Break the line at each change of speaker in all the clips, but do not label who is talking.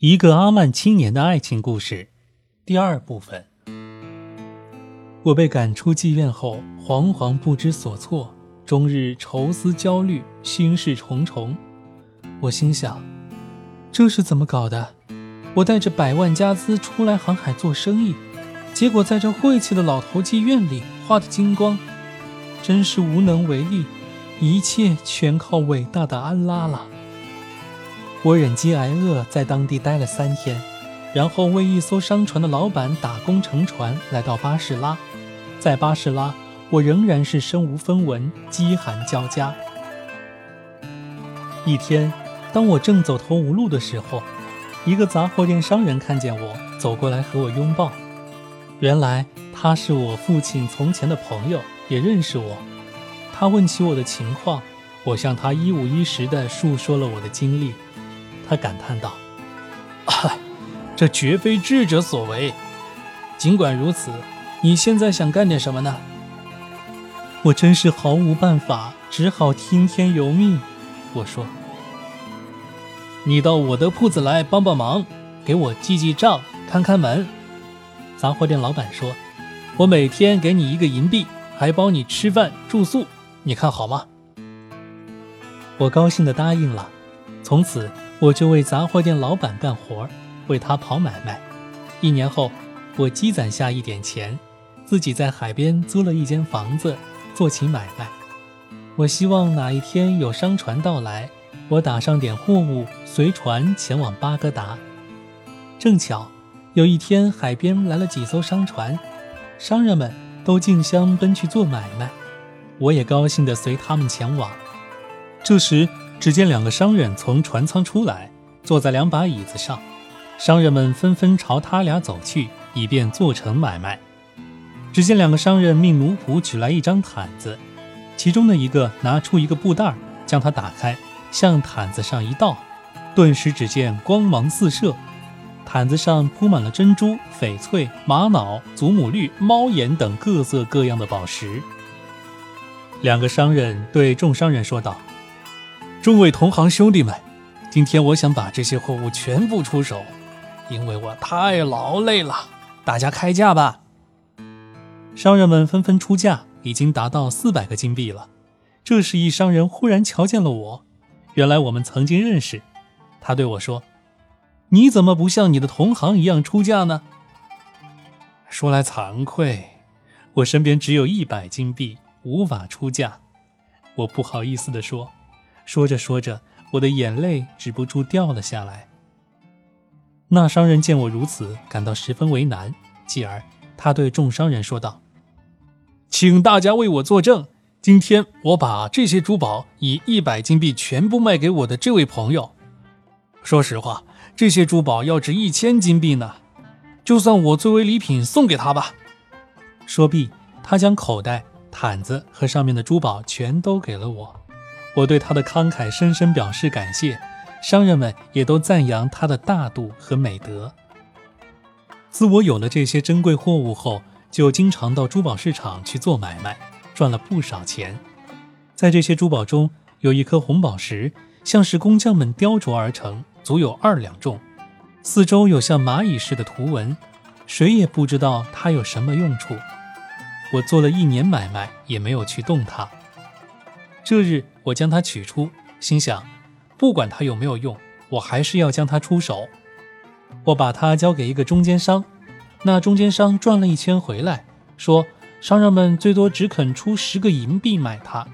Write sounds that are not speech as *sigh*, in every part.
一个阿曼青年的爱情故事，第二部分。我被赶出妓院后，惶惶不知所措，终日愁思焦虑，心事重重。我心想，这是怎么搞的？我带着百万家资出来航海做生意，结果在这晦气的老头妓院里花的精光，真是无能为力，一切全靠伟大的安拉了。我忍饥挨饿，在当地待了三天，然后为一艘商船的老板打工乘船，来到巴士拉。在巴士拉，我仍然是身无分文，饥寒交加。一天，当我正走投无路的时候，一个杂货店商人看见我，走过来和我拥抱。原来他是我父亲从前的朋友，也认识我。他问起我的情况，我向他一五一十地述说了我的经历。他感叹道：*laughs* “，这绝非智者所为。尽管如此，你现在想干点什么呢？”我真是毫无办法，只好听天由命。我说：“你到我的铺子来帮帮忙，给我记记账，看看门。”杂货店老板说：“我每天给你一个银币，还包你吃饭住宿，你看好吗？”我高兴地答应了。从此。我就为杂货店老板干活，为他跑买卖。一年后，我积攒下一点钱，自己在海边租了一间房子，做起买卖。我希望哪一天有商船到来，我打上点货物，随船前往巴格达。正巧有一天，海边来了几艘商船，商人们都竞相奔去做买卖，我也高兴地随他们前往。这时，只见两个商人从船舱出来，坐在两把椅子上，商人们纷纷朝他俩走去，以便做成买卖。只见两个商人命奴仆取来一张毯子，其中的一个拿出一个布袋，将它打开，向毯子上一倒，顿时只见光芒四射，毯子上铺满了珍珠、翡翠、玛瑙、祖母绿、猫眼等各色各样的宝石。两个商人对众商人说道。众位同行兄弟们，今天我想把这些货物全部出手，因为我太劳累了。大家开价吧。商人们纷纷出价，已经达到四百个金币了。这时，一商人忽然瞧见了我，原来我们曾经认识。他对我说：“你怎么不像你的同行一样出价呢？”说来惭愧，我身边只有一百金币，无法出价。我不好意思地说。说着说着，我的眼泪止不住掉了下来。那商人见我如此，感到十分为难，继而他对众商人说道：“请大家为我作证，今天我把这些珠宝以一百金币全部卖给我的这位朋友。说实话，这些珠宝要值一千金币呢，就算我作为礼品送给他吧。”说毕，他将口袋、毯子和上面的珠宝全都给了我。我对他的慷慨深深表示感谢，商人们也都赞扬他的大度和美德。自我有了这些珍贵货物后，就经常到珠宝市场去做买卖，赚了不少钱。在这些珠宝中，有一颗红宝石，像是工匠们雕琢而成，足有二两重，四周有像蚂蚁似的图文，谁也不知道它有什么用处。我做了一年买卖，也没有去动它。这日，我将它取出，心想，不管它有没有用，我还是要将它出手。我把它交给一个中间商，那中间商转了一圈回来，说商人们最多只肯出十个银币买它。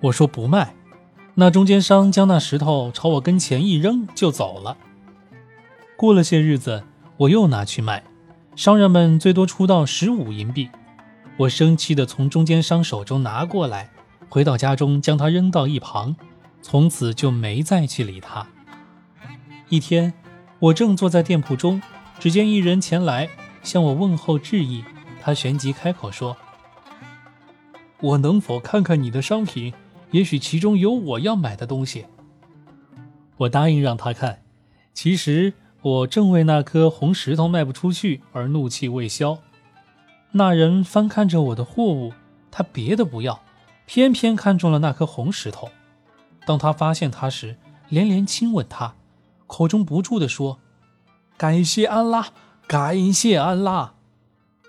我说不卖。那中间商将那石头朝我跟前一扔，就走了。过了些日子，我又拿去卖，商人们最多出到十五银币。我生气地从中间商手中拿过来。回到家中，将它扔到一旁，从此就没再去理它。一天，我正坐在店铺中，只见一人前来向我问候致意。他旋即开口说：“我能否看看你的商品？也许其中有我要买的东西。”我答应让他看。其实我正为那颗红石头卖不出去而怒气未消。那人翻看着我的货物，他别的不要。偏偏看中了那颗红石头，当他发现它时，连连亲吻它，口中不住地说：“感谢安拉，感谢安拉。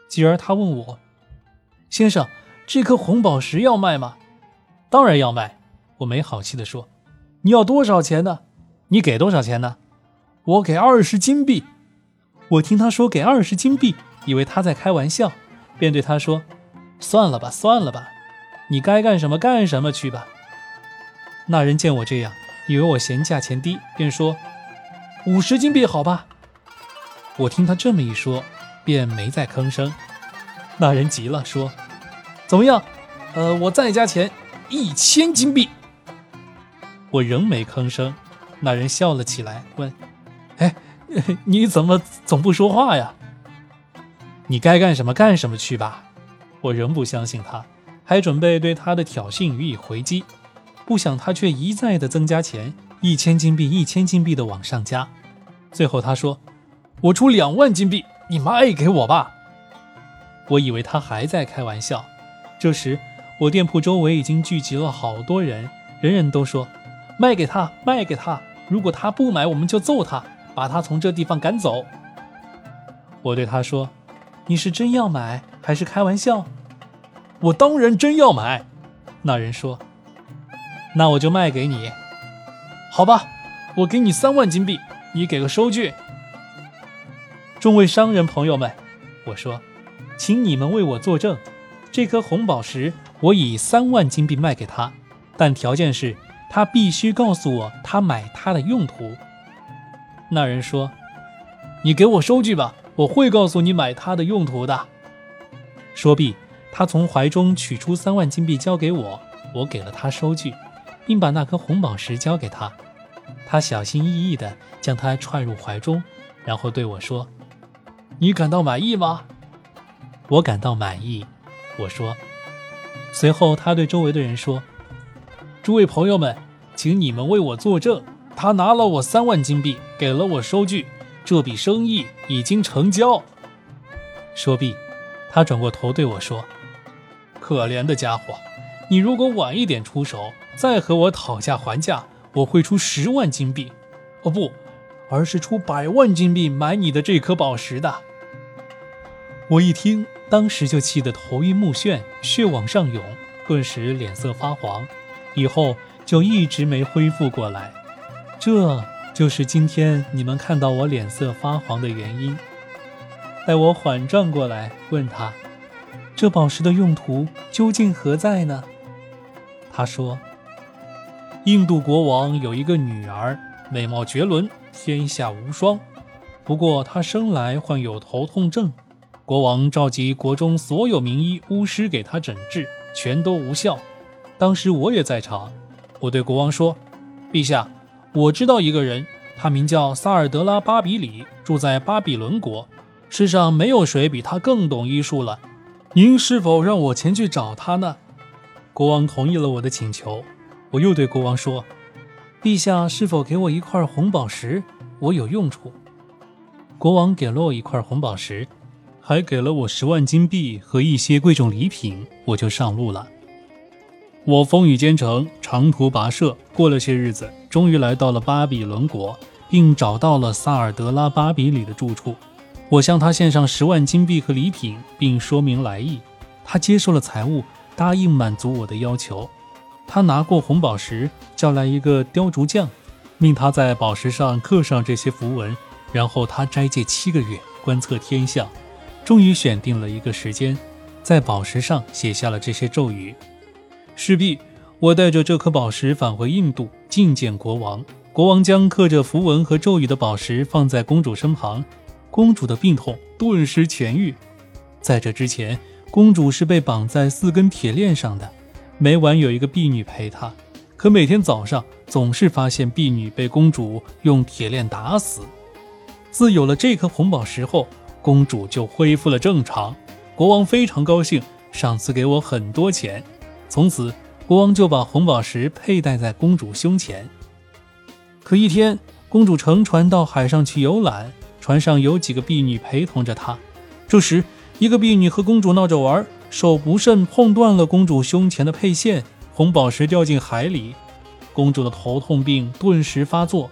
继而他问我：“先生，这颗红宝石要卖吗？”“当然要卖。”我没好气地说。“你要多少钱呢？你给多少钱呢？”“我给二十金币。”我听他说给二十金币，以为他在开玩笑，便对他说：“算了吧，算了吧，你该干什么干什么去吧。”那人见我这样，以为我嫌价钱低，便说：“五十金币好吧。”我听他这么一说，便没再吭声。那人急了，说：“怎么样？呃，我再加钱，一千金币。”我仍没吭声。那人笑了起来，问：“哎？”你怎么总不说话呀？你该干什么干什么去吧。我仍不相信他，还准备对他的挑衅予以回击，不想他却一再的增加钱，一千金币，一千金币的往上加。最后他说：“我出两万金币，你卖给我吧。”我以为他还在开玩笑。这时，我店铺周围已经聚集了好多人，人人都说：“卖给他，卖给他！如果他不买，我们就揍他。”把他从这地方赶走。我对他说：“你是真要买还是开玩笑？”我当然真要买。那人说：“那我就卖给你，好吧？我给你三万金币，你给个收据。”众位商人朋友们，我说：“请你们为我作证，这颗红宝石我以三万金币卖给他，但条件是他必须告诉我他买它的用途。”那人说：“你给我收据吧，我会告诉你买它的用途的。”说毕，他从怀中取出三万金币交给我，我给了他收据，并把那颗红宝石交给他。他小心翼翼地将它揣入怀中，然后对我说：“你感到满意吗？”我感到满意，我说。随后，他对周围的人说：“诸位朋友们，请你们为我作证。”他拿了我三万金币，给了我收据，这笔生意已经成交。说毕，他转过头对我说：“可怜的家伙，你如果晚一点出手，再和我讨价还价，我会出十万金币，哦不，而是出百万金币买你的这颗宝石的。”我一听，当时就气得头晕目眩，血往上涌，顿时脸色发黄，以后就一直没恢复过来。这就是今天你们看到我脸色发黄的原因。待我缓转过来，问他：“这宝石的用途究竟何在呢？”他说：“印度国王有一个女儿，美貌绝伦，天下无双。不过她生来患有头痛症，国王召集国中所有名医、巫师给她诊治，全都无效。当时我也在场，我对国王说：‘陛下。’”我知道一个人，他名叫萨尔德拉巴比里，住在巴比伦国。世上没有谁比他更懂医术了。您是否让我前去找他呢？国王同意了我的请求。我又对国王说：“陛下是否给我一块红宝石？我有用处。”国王给了我一块红宝石，还给了我十万金币和一些贵重礼品。我就上路了。我风雨兼程，长途跋涉，过了些日子，终于来到了巴比伦国，并找到了萨尔德拉巴比里的住处。我向他献上十万金币和礼品，并说明来意。他接受了财物，答应满足我的要求。他拿过红宝石，叫来一个雕竹匠，命他在宝石上刻上这些符文。然后他斋戒七个月，观测天象，终于选定了一个时间，在宝石上写下了这些咒语。势必，我带着这颗宝石返回印度觐见国王。国王将刻着符文和咒语的宝石放在公主身旁，公主的病痛顿时痊愈。在这之前，公主是被绑在四根铁链上的，每晚有一个婢女陪她。可每天早上总是发现婢女被公主用铁链打死。自有了这颗红宝石后，公主就恢复了正常。国王非常高兴，赏赐给我很多钱。从此，国王就把红宝石佩戴在公主胸前。可一天，公主乘船到海上去游览，船上有几个婢女陪同着她。这时，一个婢女和公主闹着玩，手不慎碰断了公主胸前的佩线，红宝石掉进海里，公主的头痛病顿时发作。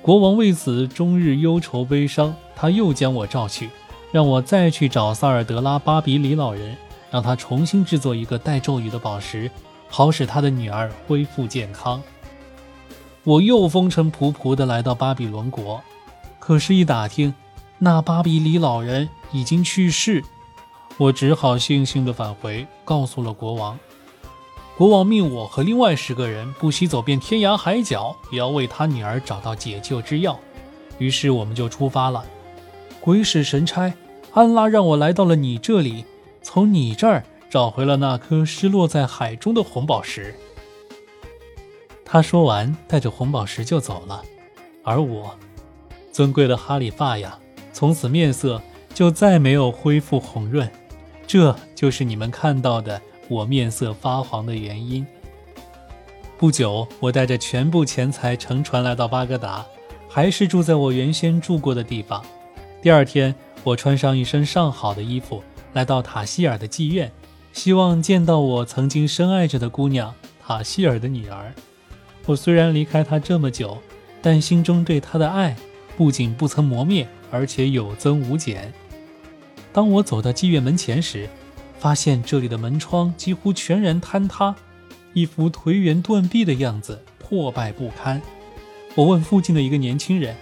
国王为此终日忧愁悲伤，他又将我召去，让我再去找萨尔德拉巴比里老人，让他重新制作一个带咒语的宝石，好使他的女儿恢复健康。我又风尘仆仆地来到巴比伦国，可是，一打听，那巴比里老人已经去世，我只好悻悻地返回，告诉了国王。国王命我和另外十个人不惜走遍天涯海角，也要为他女儿找到解救之药。于是，我们就出发了。鬼使神差，安拉让我来到了你这里，从你这儿找回了那颗失落在海中的红宝石。他说完，带着红宝石就走了。而我，尊贵的哈里发呀，从此面色就再没有恢复红润。这就是你们看到的我面色发黄的原因。不久，我带着全部钱财乘船来到巴格达，还是住在我原先住过的地方。第二天，我穿上一身上好的衣服，来到塔希尔的妓院，希望见到我曾经深爱着的姑娘塔希尔的女儿。我虽然离开她这么久，但心中对她的爱不仅不曾磨灭，而且有增无减。当我走到妓院门前时，发现这里的门窗几乎全然坍塌，一副颓垣断壁的样子，破败不堪。我问附近的一个年轻人：“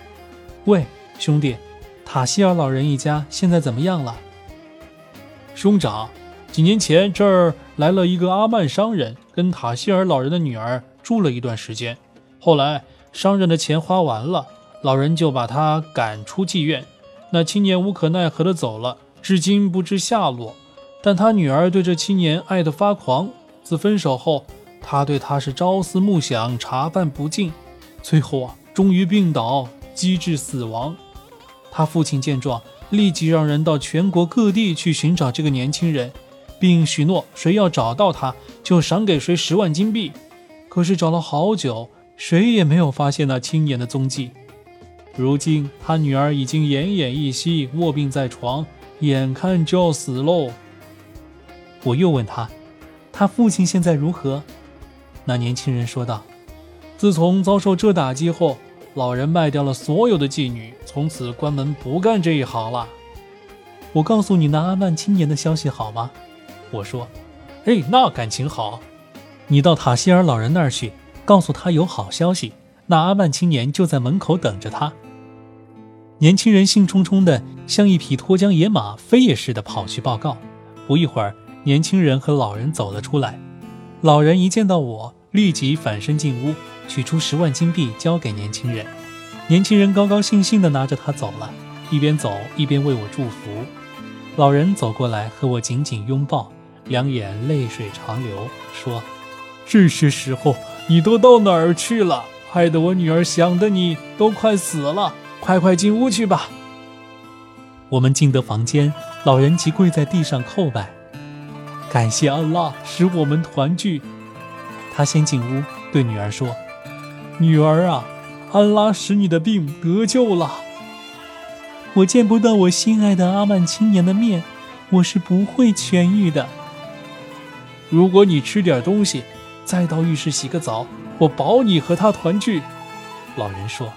喂，兄弟，塔希尔老人一家现在怎么样了？”
兄长，几年前这儿来了一个阿曼商人，跟塔希尔老人的女儿。住了一段时间，后来商人的钱花完了，老人就把他赶出妓院。那青年无可奈何的走了，至今不知下落。但他女儿对这青年爱得发狂，自分手后，他对他是朝思暮想，茶饭不进，最后啊，终于病倒，机智死亡。他父亲见状，立即让人到全国各地去寻找这个年轻人，并许诺谁要找到他，就赏给谁十万金币。可是找了好久，谁也没有发现那青年的踪迹。如今他女儿已经奄奄一息，卧病在床，眼看就要死喽。
我又问他，他父亲现在如何？那年轻人说道：“
自从遭受这打击后，老人卖掉了所有的妓女，从此关门不干这一行了。”
我告诉你那阿曼青年的消息好吗？我说：“
哎，那感情好。”
你到塔希尔老人那儿去，告诉他有好消息。那阿曼青年就在门口等着他。年轻人兴冲冲的，像一匹脱缰野马，飞也似的跑去报告。不一会儿，年轻人和老人走了出来。老人一见到我，立即反身进屋，取出十万金币交给年轻人。年轻人高高兴兴地拿着它走了，一边走一边为我祝福。老人走过来和我紧紧拥抱，两眼泪水长流，说。
这些时候你都到哪儿去了？害得我女儿想的你都快死了。快快进屋去吧。
我们进得房间，老人即跪在地上叩拜，感谢安拉使我们团聚。他先进屋对女儿说：“
女儿啊，安拉使你的病得救了。
我见不到我心爱的阿曼青年的面，我是不会痊愈的。
如果你吃点东西。”再到浴室洗个澡，我保你和他团聚。”
老人说。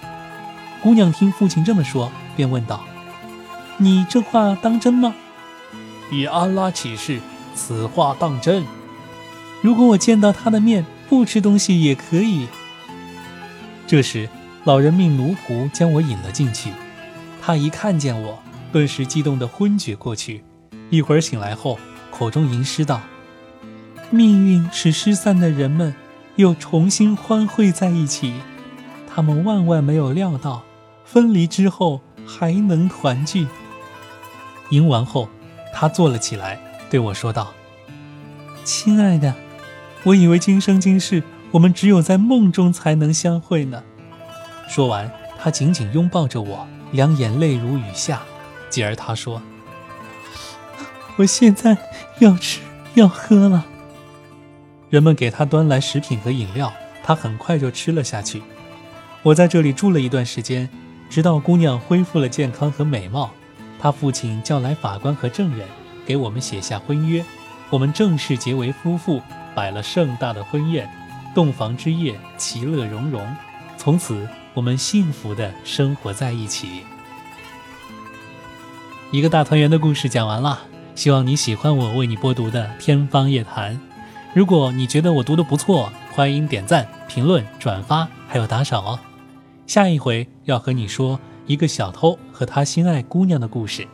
姑娘听父亲这么说，便问道：“你这话当真吗？”“
以安拉起誓，此话当真。”“
如果我见到他的面，不吃东西也可以。”这时，老人命奴仆将我引了进去。他一看见我，顿时激动得昏厥过去。一会儿醒来后，口中吟诗道。命运使失散的人们又重新欢会在一起，他们万万没有料到，分离之后还能团聚。赢完后，他坐了起来，对我说道：“亲爱的，我以为今生今世我们只有在梦中才能相会呢。”说完，他紧紧拥抱着我，两眼泪如雨下。继而他说：“ *laughs* 我现在要吃要喝了。”人们给他端来食品和饮料，他很快就吃了下去。我在这里住了一段时间，直到姑娘恢复了健康和美貌，他父亲叫来法官和证人，给我们写下婚约，我们正式结为夫妇，摆了盛大的婚宴，洞房之夜其乐融融。从此我们幸福的生活在一起。一个大团圆的故事讲完了，希望你喜欢我为你播读的《天方夜谭》。如果你觉得我读的不错，欢迎点赞、评论、转发，还有打赏哦。下一回要和你说一个小偷和他心爱姑娘的故事。